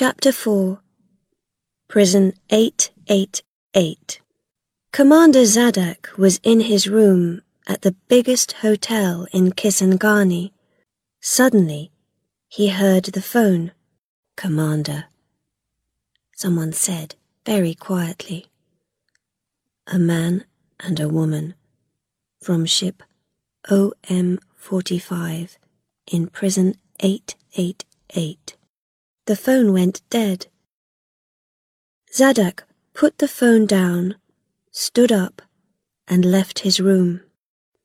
Chapter 4 Prison 888 Commander Zadak was in his room at the biggest hotel in Kisangani. Suddenly, he heard the phone. Commander, someone said very quietly. A man and a woman from ship OM45 in prison 888. The phone went dead. Zadak put the phone down, stood up, and left his room.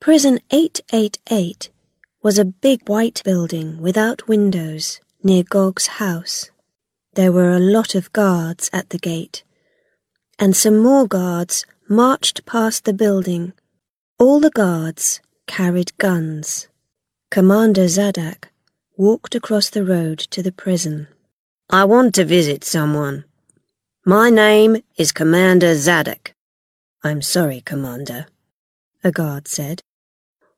Prison 888 was a big white building without windows near Gog's house. There were a lot of guards at the gate, and some more guards marched past the building. All the guards carried guns. Commander Zadak walked across the road to the prison. I want to visit someone. My name is Commander Zadak. I'm sorry, Commander, a guard said.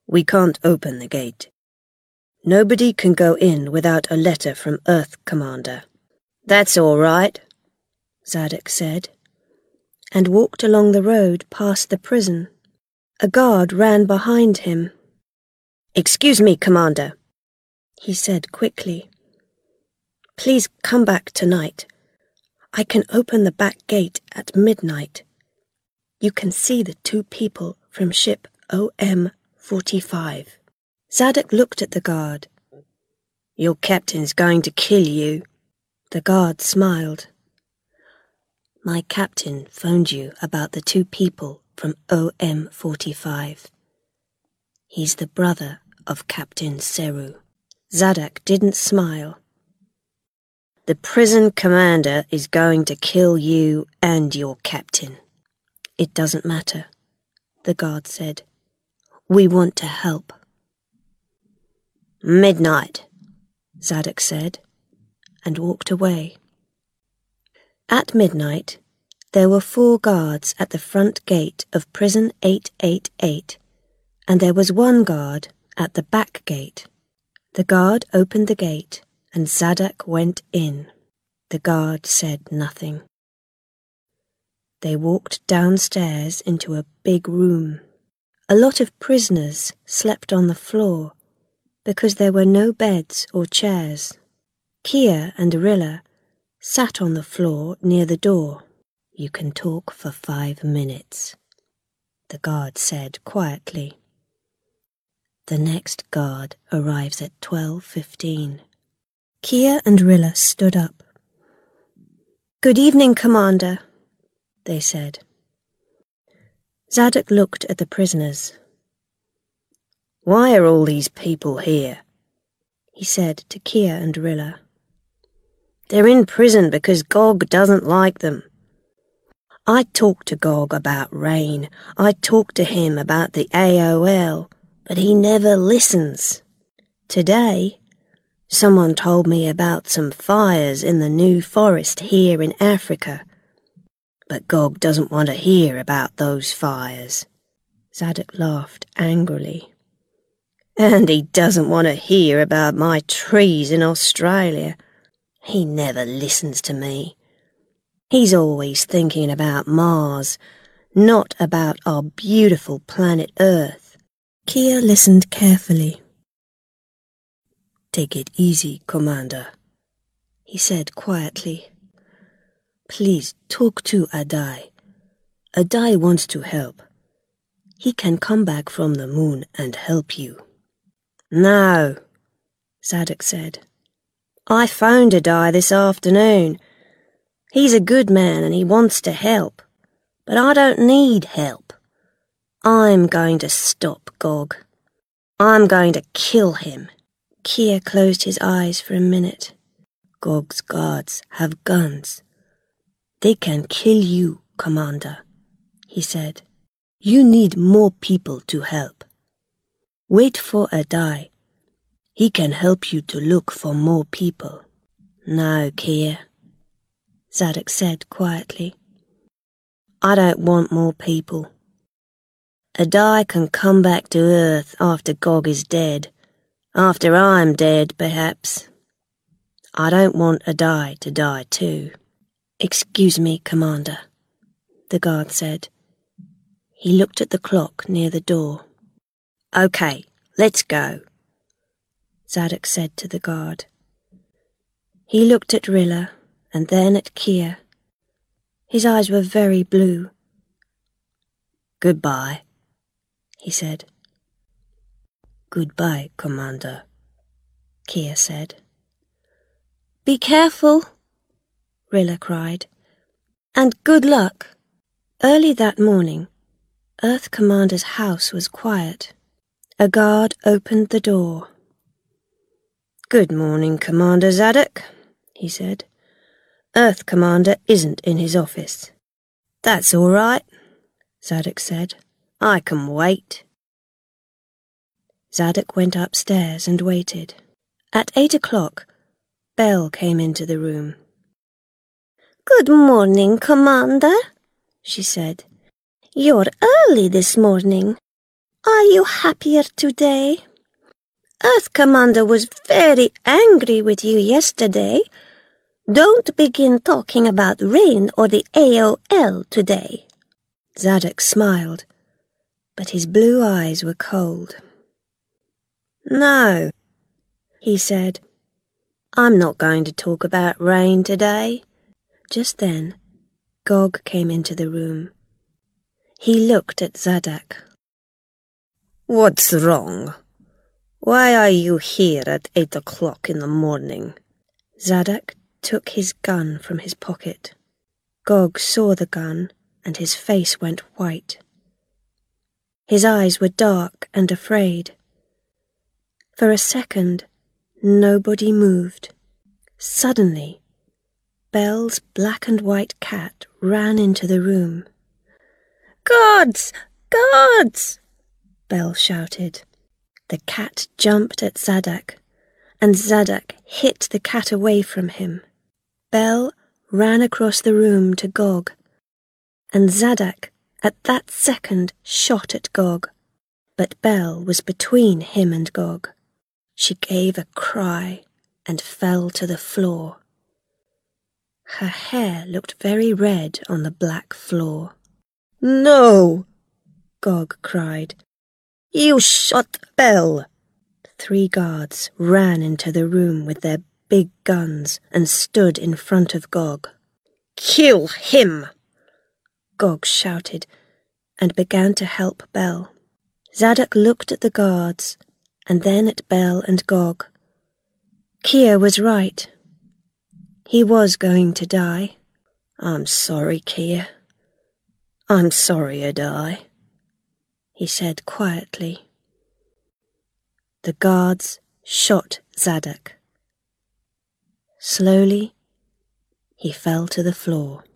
We can't open the gate. Nobody can go in without a letter from Earth, Commander. That's all right, Zadak said, and walked along the road past the prison. A guard ran behind him. Excuse me, Commander, he said quickly. Please come back tonight. I can open the back gate at midnight. You can see the two people from ship OM 45. Zadak looked at the guard. Your captain's going to kill you. The guard smiled. My captain phoned you about the two people from OM 45. He's the brother of Captain Seru. Zadak didn't smile. The prison commander is going to kill you and your captain. It doesn't matter, the guard said. We want to help. Midnight, Zadak said, and walked away. At midnight, there were four guards at the front gate of prison 888, and there was one guard at the back gate. The guard opened the gate and Zadak went in. The guard said nothing. They walked downstairs into a big room. A lot of prisoners slept on the floor because there were no beds or chairs. Kia and Rilla sat on the floor near the door. You can talk for five minutes, the guard said quietly. The next guard arrives at 12.15. Kia and Rilla stood up. Good evening, Commander, they said. Zadak looked at the prisoners. Why are all these people here? he said to Kia and Rilla. They're in prison because Gog doesn't like them. I talked to Gog about rain. I talked to him about the AOL, but he never listens. Today, Someone told me about some fires in the New Forest here in Africa. But Gog doesn't want to hear about those fires. Zadak laughed angrily. And he doesn't want to hear about my trees in Australia. He never listens to me. He's always thinking about Mars, not about our beautiful planet Earth. Kia listened carefully. Take it easy, Commander, he said quietly. Please talk to Adai. Adai wants to help. He can come back from the moon and help you. No, Zadak said. I phoned Adai this afternoon. He's a good man and he wants to help. But I don't need help. I'm going to stop Gog. I'm going to kill him. Kia closed his eyes for a minute. Gog's guards have guns. They can kill you, Commander, he said. You need more people to help. Wait for Adai. He can help you to look for more people. No, Kia, Zadak said quietly. I don't want more people. Adai can come back to Earth after Gog is dead. After I'm dead, perhaps. I don't want Adai to die too. Excuse me, Commander, the guard said. He looked at the clock near the door. Okay, let's go, Zadak said to the guard. He looked at Rilla and then at Kia. His eyes were very blue. Goodbye, he said. Goodbye, Commander, Kia said. Be careful, Rilla cried. And good luck. Early that morning, Earth Commander's house was quiet. A guard opened the door. Good morning, Commander Zadak, he said. Earth Commander isn't in his office. That's all right, Zadak said. I can wait. Zadak went upstairs and waited. At eight o'clock, Bell came into the room. Good morning, Commander, she said. You're early this morning. Are you happier today? Earth Commander was very angry with you yesterday. Don't begin talking about rain or the AOL today. Zadak smiled, but his blue eyes were cold. No, he said. I'm not going to talk about rain today. Just then, Gog came into the room. He looked at Zadak. What's wrong? Why are you here at eight o'clock in the morning? Zadak took his gun from his pocket. Gog saw the gun, and his face went white. His eyes were dark and afraid. For a second, nobody moved. Suddenly, Belle's black and white cat ran into the room. Gods! Gods! Belle shouted. The cat jumped at Zadak, and Zadak hit the cat away from him. Belle ran across the room to Gog, and Zadak at that second shot at Gog, but Belle was between him and Gog. She gave a cry and fell to the floor. Her hair looked very red on the black floor. No! Gog cried. You shot Bell. Three guards ran into the room with their big guns and stood in front of Gog. Kill him! Gog shouted and began to help Bell. Zadak looked at the guards and then at Bell and Gog. Kia was right. He was going to die. I'm sorry, Kia. I'm sorry, Adai, he said quietly. The guards shot Zadak. Slowly, he fell to the floor.